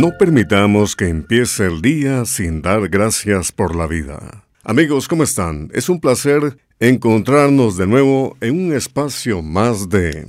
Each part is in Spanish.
No permitamos que empiece el día sin dar gracias por la vida. Amigos, ¿cómo están? Es un placer encontrarnos de nuevo en un espacio más de...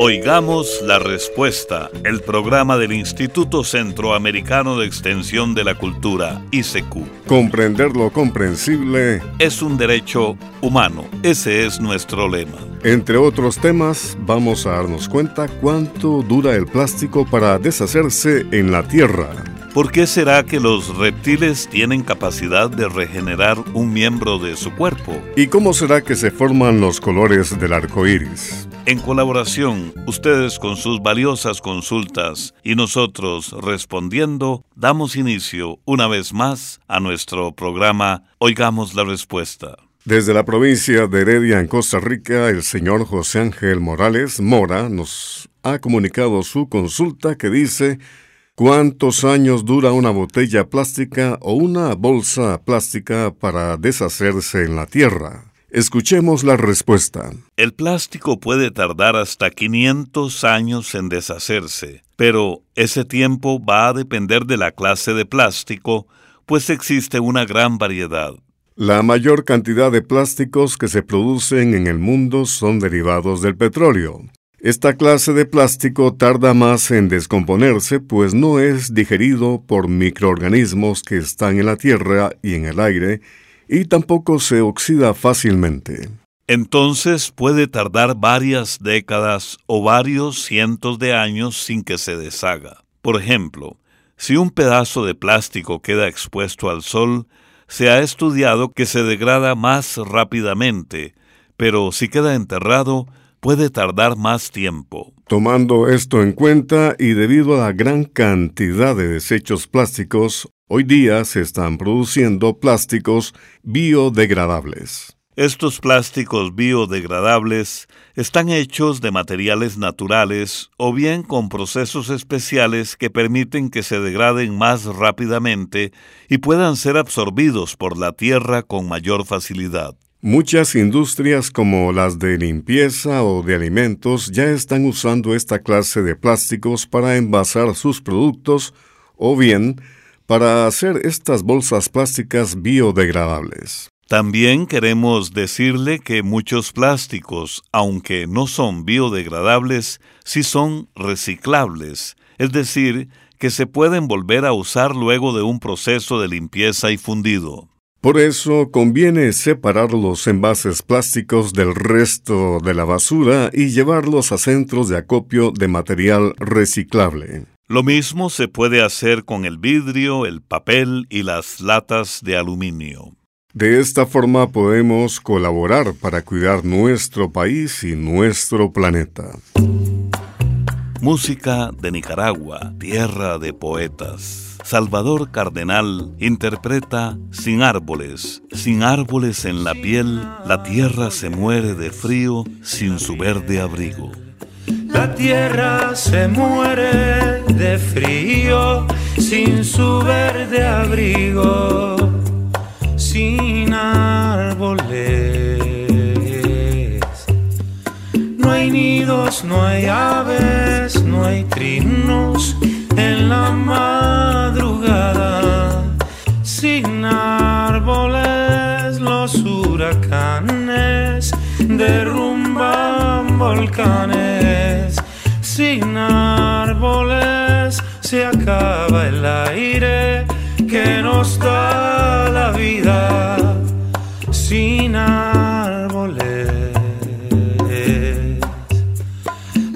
Oigamos la respuesta, el programa del Instituto Centroamericano de Extensión de la Cultura, ICQ. Comprender lo comprensible es un derecho humano, ese es nuestro lema. Entre otros temas, vamos a darnos cuenta cuánto dura el plástico para deshacerse en la Tierra. ¿Por qué será que los reptiles tienen capacidad de regenerar un miembro de su cuerpo? ¿Y cómo será que se forman los colores del arco iris? En colaboración, ustedes con sus valiosas consultas y nosotros respondiendo, damos inicio una vez más a nuestro programa Oigamos la Respuesta. Desde la provincia de Heredia, en Costa Rica, el señor José Ángel Morales Mora nos ha comunicado su consulta que dice ¿Cuántos años dura una botella plástica o una bolsa plástica para deshacerse en la tierra? Escuchemos la respuesta. El plástico puede tardar hasta 500 años en deshacerse, pero ese tiempo va a depender de la clase de plástico, pues existe una gran variedad. La mayor cantidad de plásticos que se producen en el mundo son derivados del petróleo. Esta clase de plástico tarda más en descomponerse, pues no es digerido por microorganismos que están en la tierra y en el aire, y tampoco se oxida fácilmente. Entonces puede tardar varias décadas o varios cientos de años sin que se deshaga. Por ejemplo, si un pedazo de plástico queda expuesto al sol, se ha estudiado que se degrada más rápidamente, pero si queda enterrado, puede tardar más tiempo. Tomando esto en cuenta y debido a la gran cantidad de desechos plásticos, Hoy día se están produciendo plásticos biodegradables. Estos plásticos biodegradables están hechos de materiales naturales o bien con procesos especiales que permiten que se degraden más rápidamente y puedan ser absorbidos por la tierra con mayor facilidad. Muchas industrias como las de limpieza o de alimentos ya están usando esta clase de plásticos para envasar sus productos o bien para hacer estas bolsas plásticas biodegradables. También queremos decirle que muchos plásticos, aunque no son biodegradables, sí son reciclables, es decir, que se pueden volver a usar luego de un proceso de limpieza y fundido. Por eso conviene separar los envases plásticos del resto de la basura y llevarlos a centros de acopio de material reciclable. Lo mismo se puede hacer con el vidrio, el papel y las latas de aluminio. De esta forma podemos colaborar para cuidar nuestro país y nuestro planeta. Música de Nicaragua, tierra de poetas. Salvador Cardenal interpreta Sin árboles, sin árboles en la piel, la tierra se muere de frío sin su verde abrigo. La tierra se muere de frío sin su verde abrigo, sin árboles. No hay nidos, no hay aves, no hay trinos en la Sin árboles los huracanes derrumban volcanes sin árboles se acaba el aire que nos da la vida sin árboles.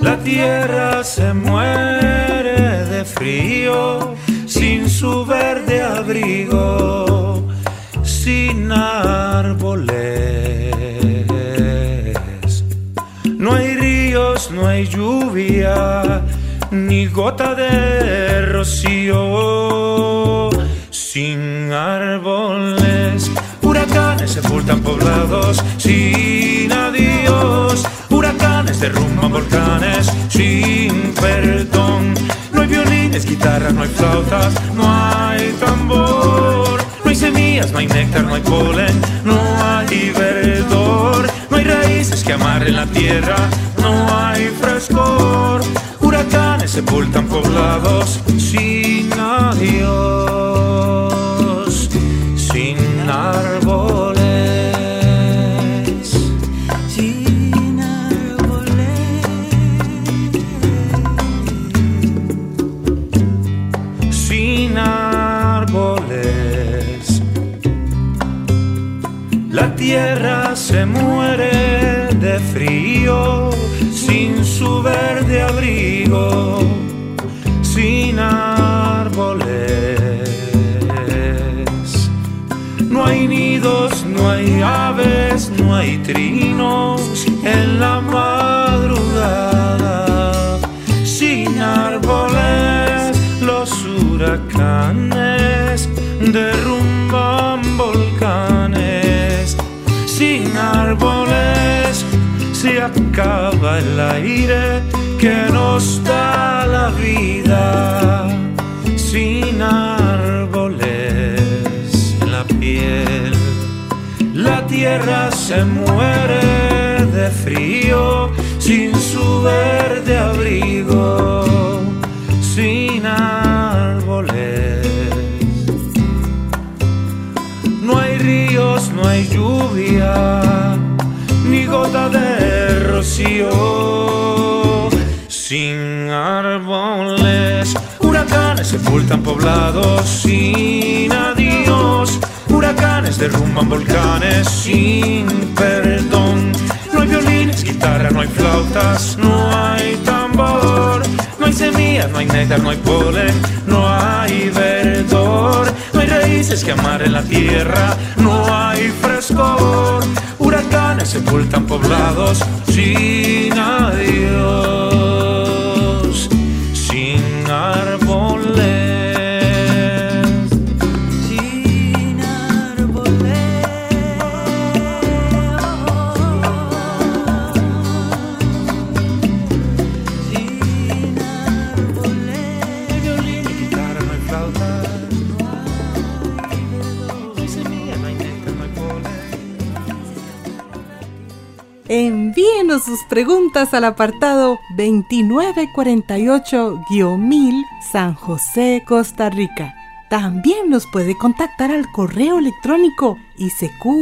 La tierra se muere de frío su verde abrigo, sin árboles. No hay ríos, no hay lluvia, ni gota de rocío, sin árboles. Huracanes sepultan poblados sin adiós. Huracanes derrumban volcanes sin perdón violines, guitarras, no hay flautas, no hay tambor. No hay semillas, no hay néctar, no hay polen, no hay verdor. No hay raíces que amarren la tierra, no hay frescor. Huracanes sepultan poblados sin adiós, se acaba el aire que nos da la vida. Sin árboles en la piel, la tierra se muere de frío sin su verde abrigo. Sin árboles ríos no hay lluvia, ni gota de rocío. Sin árboles, huracanes sepultan poblados sin adiós. Huracanes derrumban volcanes sin perdón. No hay violines, guitarra, no hay flautas, no hay tambor. No hay semillas, no hay néctar, no hay polen, no hay verdor raíces que en la tierra, no hay frescor. Sepultan poblados sin adiós, preguntas al apartado 2948-1000 San José, Costa Rica. También nos puede contactar al correo electrónico isq.org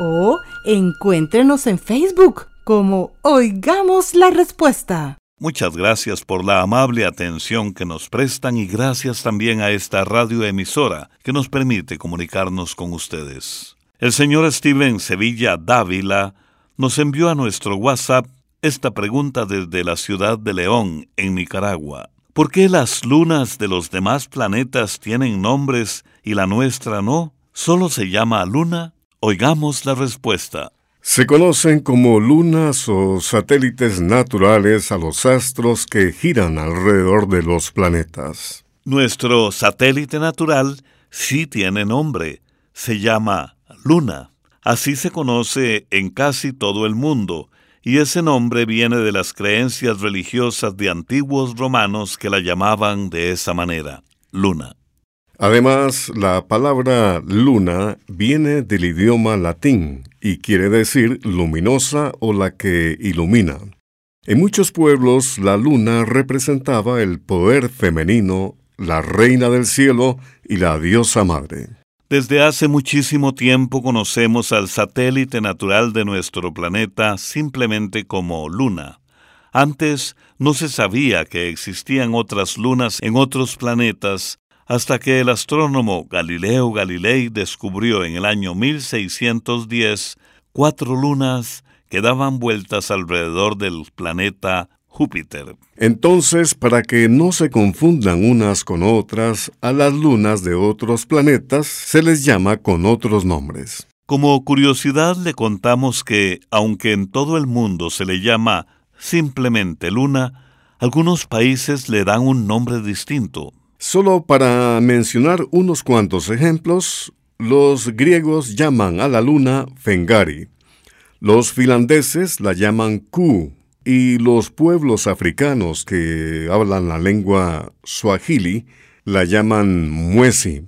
o encuéntrenos en Facebook como Oigamos la Respuesta. Muchas gracias por la amable atención que nos prestan y gracias también a esta radioemisora que nos permite comunicarnos con ustedes. El señor Steven Sevilla Dávila nos envió a nuestro WhatsApp esta pregunta desde la ciudad de León, en Nicaragua. ¿Por qué las lunas de los demás planetas tienen nombres y la nuestra no? ¿Solo se llama luna? Oigamos la respuesta. Se conocen como lunas o satélites naturales a los astros que giran alrededor de los planetas. Nuestro satélite natural sí tiene nombre. Se llama luna. Así se conoce en casi todo el mundo, y ese nombre viene de las creencias religiosas de antiguos romanos que la llamaban de esa manera, luna. Además, la palabra luna viene del idioma latín y quiere decir luminosa o la que ilumina. En muchos pueblos la luna representaba el poder femenino, la reina del cielo y la diosa madre. Desde hace muchísimo tiempo conocemos al satélite natural de nuestro planeta simplemente como luna. Antes no se sabía que existían otras lunas en otros planetas hasta que el astrónomo Galileo Galilei descubrió en el año 1610 cuatro lunas que daban vueltas alrededor del planeta Júpiter. Entonces, para que no se confundan unas con otras, a las lunas de otros planetas se les llama con otros nombres. Como curiosidad le contamos que, aunque en todo el mundo se le llama simplemente luna, algunos países le dan un nombre distinto. Solo para mencionar unos cuantos ejemplos, los griegos llaman a la luna Fengari, los finlandeses la llaman Ku, y los pueblos africanos que hablan la lengua swahili la llaman muesi.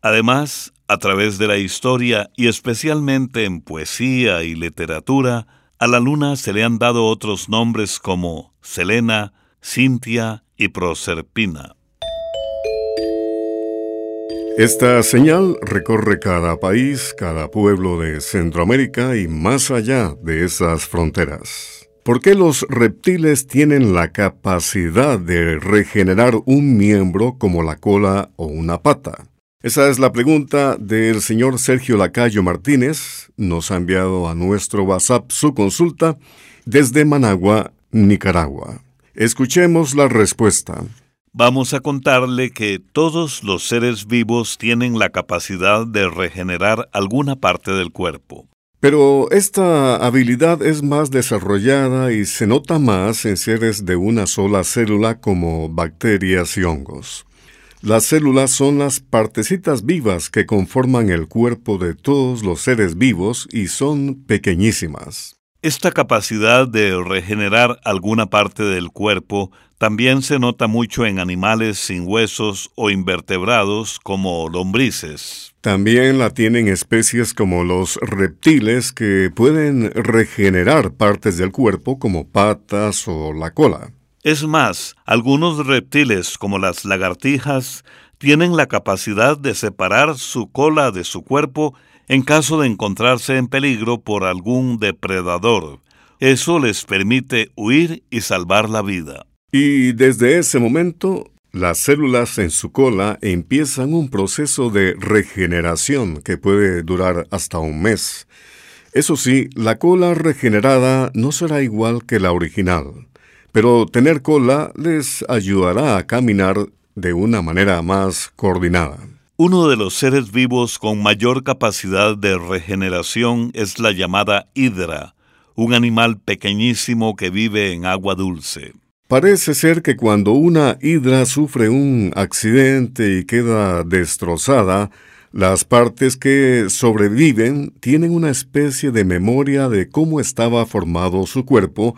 Además, a través de la historia y especialmente en poesía y literatura, a la luna se le han dado otros nombres como Selena, Cintia y Proserpina. Esta señal recorre cada país, cada pueblo de Centroamérica y más allá de esas fronteras. ¿Por qué los reptiles tienen la capacidad de regenerar un miembro como la cola o una pata? Esa es la pregunta del señor Sergio Lacayo Martínez. Nos ha enviado a nuestro WhatsApp su consulta desde Managua, Nicaragua. Escuchemos la respuesta. Vamos a contarle que todos los seres vivos tienen la capacidad de regenerar alguna parte del cuerpo. Pero esta habilidad es más desarrollada y se nota más en seres de una sola célula como bacterias y hongos. Las células son las partecitas vivas que conforman el cuerpo de todos los seres vivos y son pequeñísimas. Esta capacidad de regenerar alguna parte del cuerpo también se nota mucho en animales sin huesos o invertebrados como lombrices. También la tienen especies como los reptiles que pueden regenerar partes del cuerpo como patas o la cola. Es más, algunos reptiles como las lagartijas tienen la capacidad de separar su cola de su cuerpo en caso de encontrarse en peligro por algún depredador. Eso les permite huir y salvar la vida. Y desde ese momento, las células en su cola empiezan un proceso de regeneración que puede durar hasta un mes. Eso sí, la cola regenerada no será igual que la original, pero tener cola les ayudará a caminar de una manera más coordinada. Uno de los seres vivos con mayor capacidad de regeneración es la llamada hidra, un animal pequeñísimo que vive en agua dulce. Parece ser que cuando una hidra sufre un accidente y queda destrozada, las partes que sobreviven tienen una especie de memoria de cómo estaba formado su cuerpo,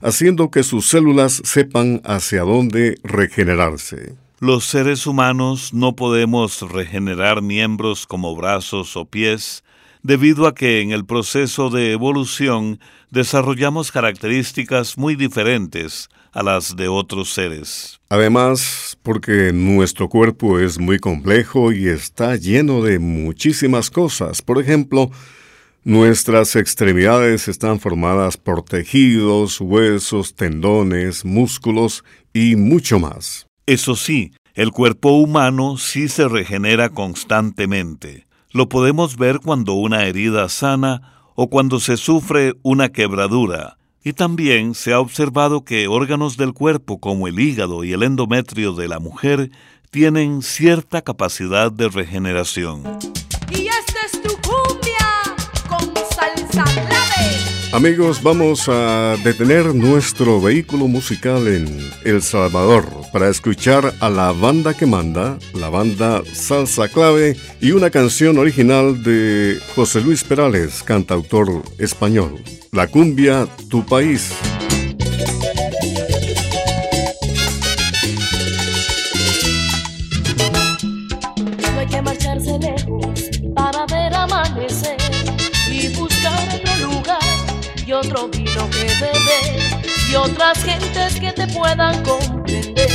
haciendo que sus células sepan hacia dónde regenerarse. Los seres humanos no podemos regenerar miembros como brazos o pies, debido a que en el proceso de evolución desarrollamos características muy diferentes a las de otros seres. Además, porque nuestro cuerpo es muy complejo y está lleno de muchísimas cosas. Por ejemplo, nuestras extremidades están formadas por tejidos, huesos, tendones, músculos y mucho más. Eso sí, el cuerpo humano sí se regenera constantemente. Lo podemos ver cuando una herida sana o cuando se sufre una quebradura. Y también se ha observado que órganos del cuerpo como el hígado y el endometrio de la mujer tienen cierta capacidad de regeneración. Y esta es tu cumbia Amigos, vamos a detener nuestro vehículo musical en El Salvador para escuchar a la banda que manda, la banda Salsa Clave y una canción original de José Luis Perales, cantautor español. La cumbia, tu país. Otro vino que beber y otras gentes que te puedan comprender.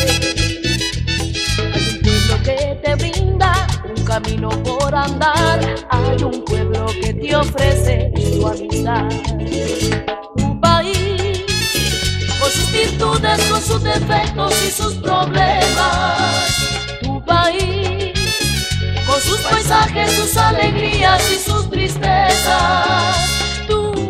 Hay un pueblo que te brinda un camino por andar, hay un pueblo que te ofrece su amistad. Un país con sus virtudes, con sus defectos y sus problemas. Tu país con sus paisajes, sus alegrías y sus tristezas. Tu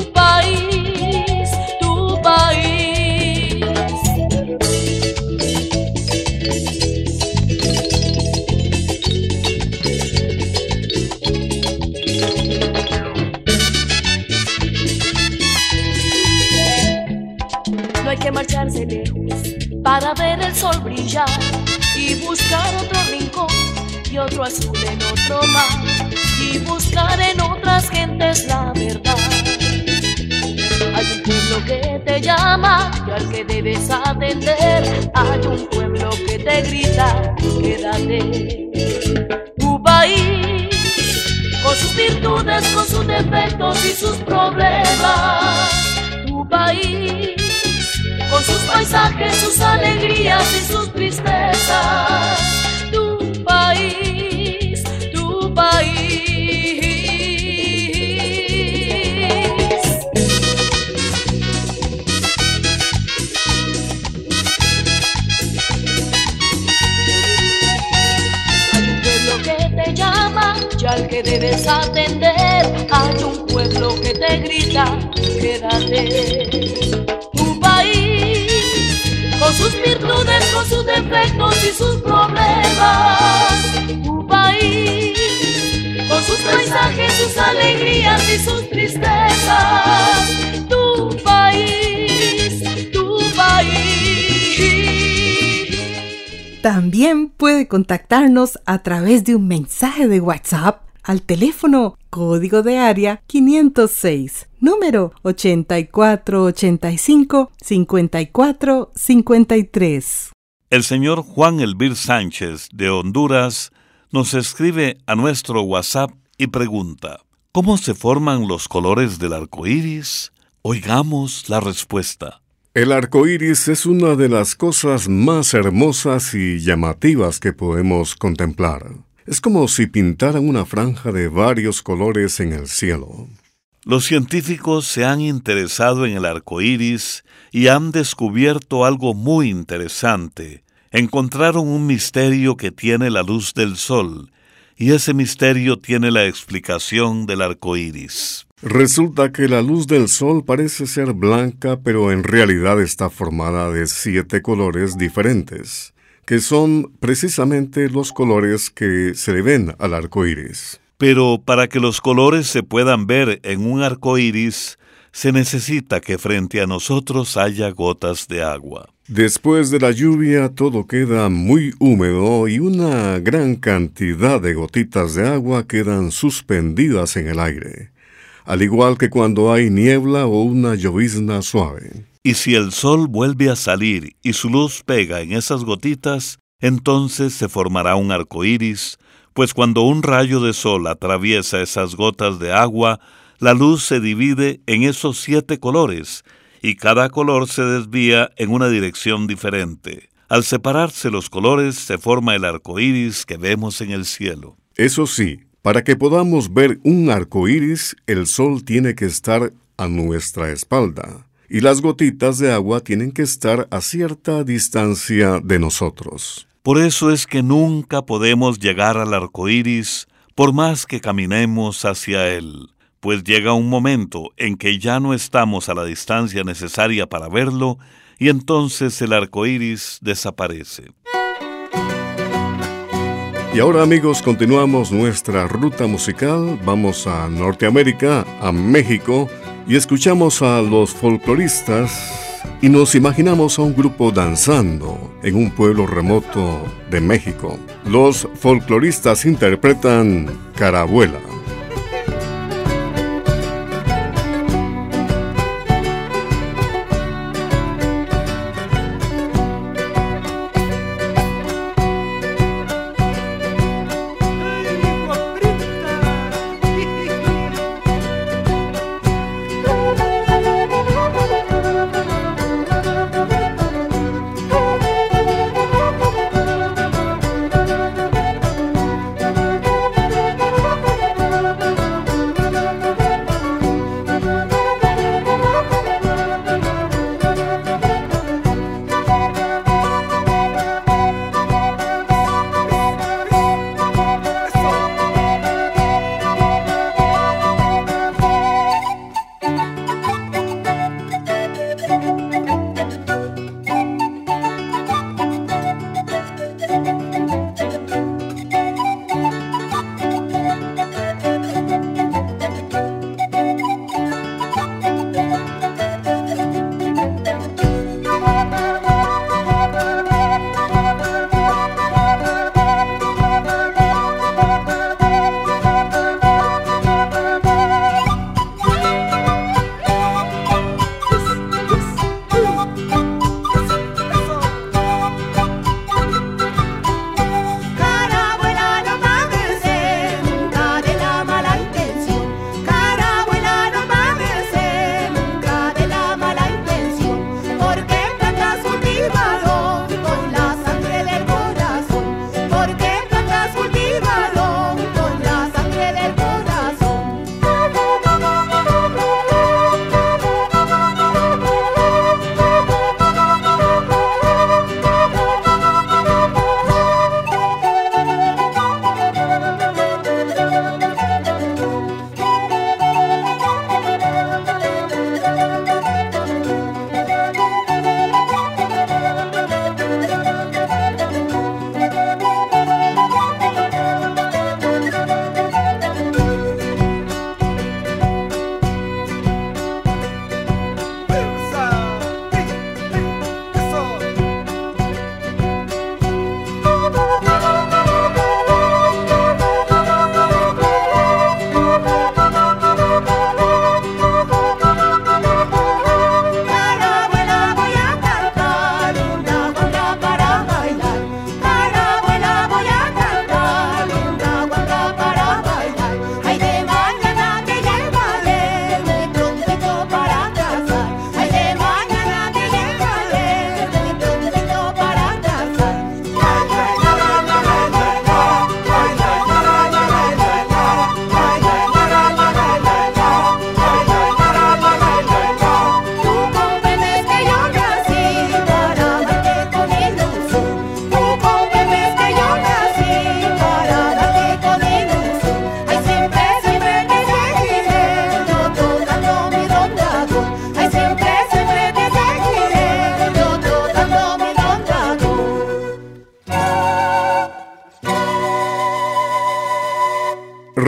para ver el sol brillar y buscar otro rincón y otro azul en otro mar y buscar en otras gentes la verdad. Hay un pueblo que te llama y al que debes atender. Hay un pueblo que te grita, quédate. Tu país, con sus virtudes, con sus defectos y sus problemas. Tu país con sus paisajes, sus alegrías y sus tristezas. Tu país, tu país. Hay un pueblo que te llama y al que debes atender. Hay un pueblo que te grita, quédate sus problemas. Tu país, con sus paisajes, sus alegrías y sus tristezas. Tu país, tu país. También puede contactarnos a través de un mensaje de WhatsApp al teléfono código de área 506, número 8485-5453. El señor Juan Elvir Sánchez de Honduras nos escribe a nuestro WhatsApp y pregunta: ¿Cómo se forman los colores del arco iris? Oigamos la respuesta. El arco iris es una de las cosas más hermosas y llamativas que podemos contemplar. Es como si pintaran una franja de varios colores en el cielo. Los científicos se han interesado en el arco iris y han descubierto algo muy interesante. Encontraron un misterio que tiene la luz del sol, y ese misterio tiene la explicación del arco iris. Resulta que la luz del sol parece ser blanca, pero en realidad está formada de siete colores diferentes que son precisamente los colores que se le ven al arco iris. Pero para que los colores se puedan ver en un arco iris, se necesita que frente a nosotros haya gotas de agua. Después de la lluvia todo queda muy húmedo y una gran cantidad de gotitas de agua quedan suspendidas en el aire, al igual que cuando hay niebla o una llovizna suave. Y si el sol vuelve a salir y su luz pega en esas gotitas, entonces se formará un arco iris, pues cuando un rayo de sol atraviesa esas gotas de agua, la luz se divide en esos siete colores, y cada color se desvía en una dirección diferente. Al separarse los colores se forma el arco iris que vemos en el cielo. Eso sí, para que podamos ver un arco iris, el sol tiene que estar a nuestra espalda y las gotitas de agua tienen que estar a cierta distancia de nosotros. Por eso es que nunca podemos llegar al arco iris por más que caminemos hacia él, pues llega un momento en que ya no estamos a la distancia necesaria para verlo y entonces el arco iris desaparece. Y ahora amigos, continuamos nuestra ruta musical. Vamos a Norteamérica, a México y escuchamos a los folcloristas y nos imaginamos a un grupo danzando en un pueblo remoto de México. Los folcloristas interpretan Carabuela.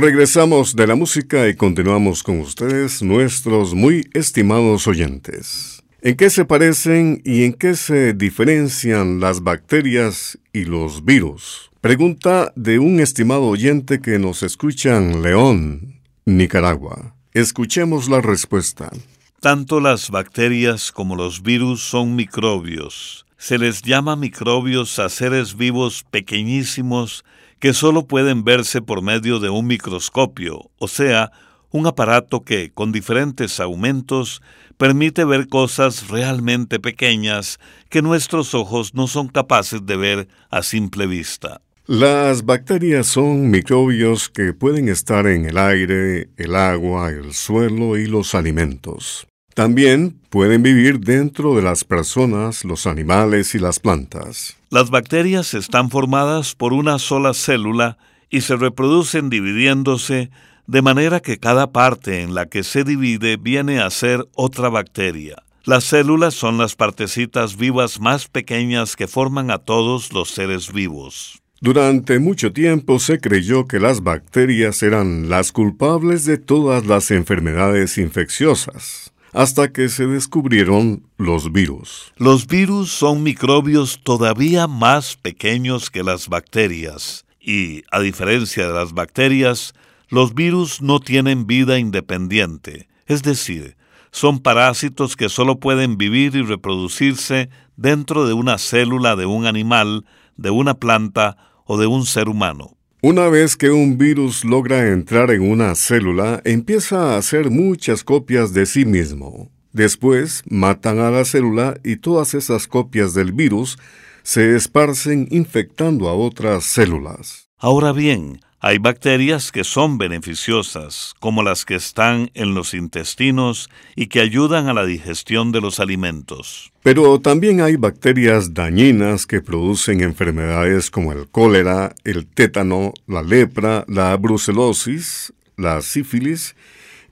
Regresamos de la música y continuamos con ustedes, nuestros muy estimados oyentes. ¿En qué se parecen y en qué se diferencian las bacterias y los virus? Pregunta de un estimado oyente que nos escucha en León, Nicaragua. Escuchemos la respuesta. Tanto las bacterias como los virus son microbios. Se les llama microbios a seres vivos pequeñísimos que solo pueden verse por medio de un microscopio, o sea, un aparato que, con diferentes aumentos, permite ver cosas realmente pequeñas que nuestros ojos no son capaces de ver a simple vista. Las bacterias son microbios que pueden estar en el aire, el agua, el suelo y los alimentos. También pueden vivir dentro de las personas, los animales y las plantas. Las bacterias están formadas por una sola célula y se reproducen dividiéndose de manera que cada parte en la que se divide viene a ser otra bacteria. Las células son las partecitas vivas más pequeñas que forman a todos los seres vivos. Durante mucho tiempo se creyó que las bacterias eran las culpables de todas las enfermedades infecciosas, hasta que se descubrieron los virus. Los virus son microbios todavía más pequeños que las bacterias, y, a diferencia de las bacterias, los virus no tienen vida independiente, es decir, son parásitos que solo pueden vivir y reproducirse dentro de una célula de un animal, de una planta o de un ser humano. Una vez que un virus logra entrar en una célula, empieza a hacer muchas copias de sí mismo. Después matan a la célula y todas esas copias del virus se esparcen infectando a otras células. Ahora bien, hay bacterias que son beneficiosas, como las que están en los intestinos y que ayudan a la digestión de los alimentos. Pero también hay bacterias dañinas que producen enfermedades como el cólera, el tétano, la lepra, la brucelosis, la sífilis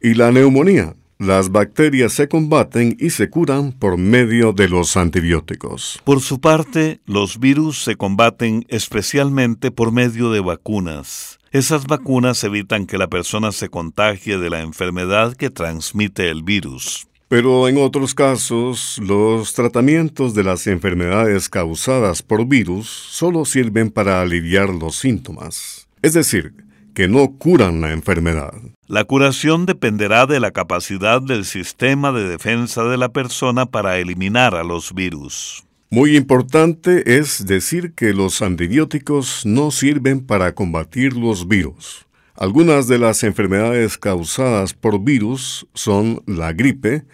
y la neumonía. Las bacterias se combaten y se curan por medio de los antibióticos. Por su parte, los virus se combaten especialmente por medio de vacunas. Esas vacunas evitan que la persona se contagie de la enfermedad que transmite el virus. Pero en otros casos, los tratamientos de las enfermedades causadas por virus solo sirven para aliviar los síntomas. Es decir, que no curan la enfermedad. La curación dependerá de la capacidad del sistema de defensa de la persona para eliminar a los virus. Muy importante es decir que los antibióticos no sirven para combatir los virus. Algunas de las enfermedades causadas por virus son la gripe,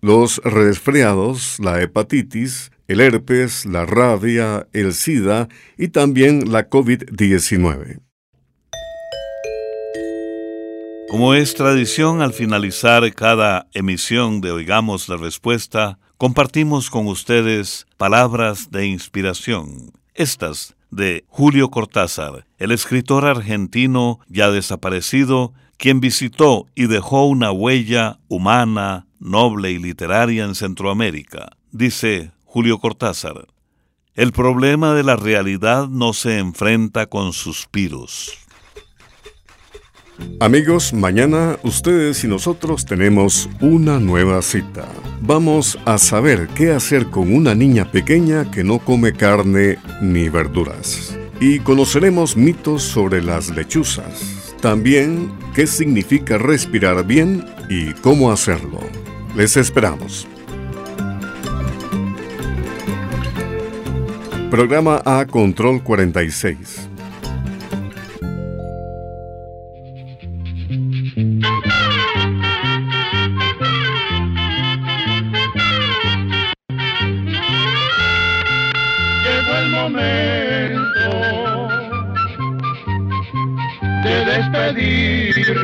los resfriados, la hepatitis, el herpes, la rabia, el SIDA y también la COVID-19. Como es tradición al finalizar cada emisión de Oigamos la Respuesta, compartimos con ustedes palabras de inspiración. Estas de Julio Cortázar, el escritor argentino ya desaparecido, quien visitó y dejó una huella humana, noble y literaria en Centroamérica. Dice Julio Cortázar, el problema de la realidad no se enfrenta con suspiros Amigos, mañana ustedes y nosotros tenemos una nueva cita. Vamos a saber qué hacer con una niña pequeña que no come carne ni verduras. Y conoceremos mitos sobre las lechuzas. También qué significa respirar bien y cómo hacerlo. Les esperamos. Programa A Control 46.